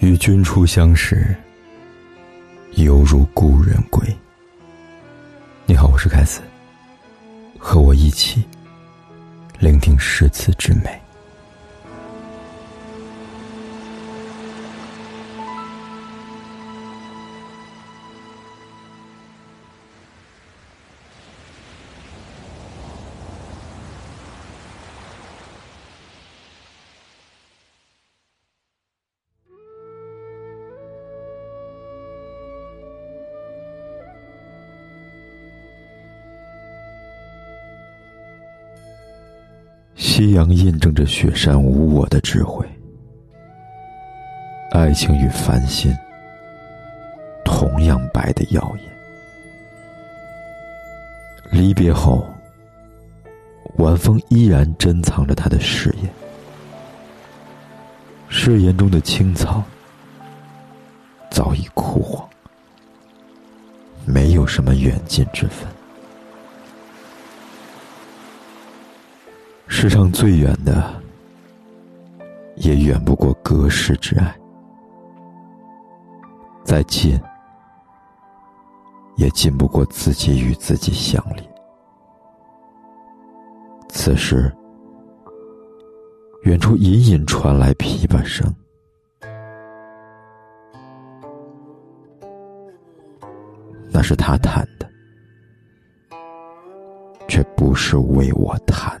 与君初相识，犹如故人归。你好，我是凯斯，和我一起聆听诗词之美。夕阳印证着雪山无我的智慧，爱情与繁星同样白的耀眼。离别后，晚风依然珍藏着他的誓言，誓言中的青草早已枯黄，没有什么远近之分。世上最远的，也远不过隔世之爱；再近，也近不过自己与自己相离。此时，远处隐隐传来琵琶声，那是他弹的，却不是为我弹。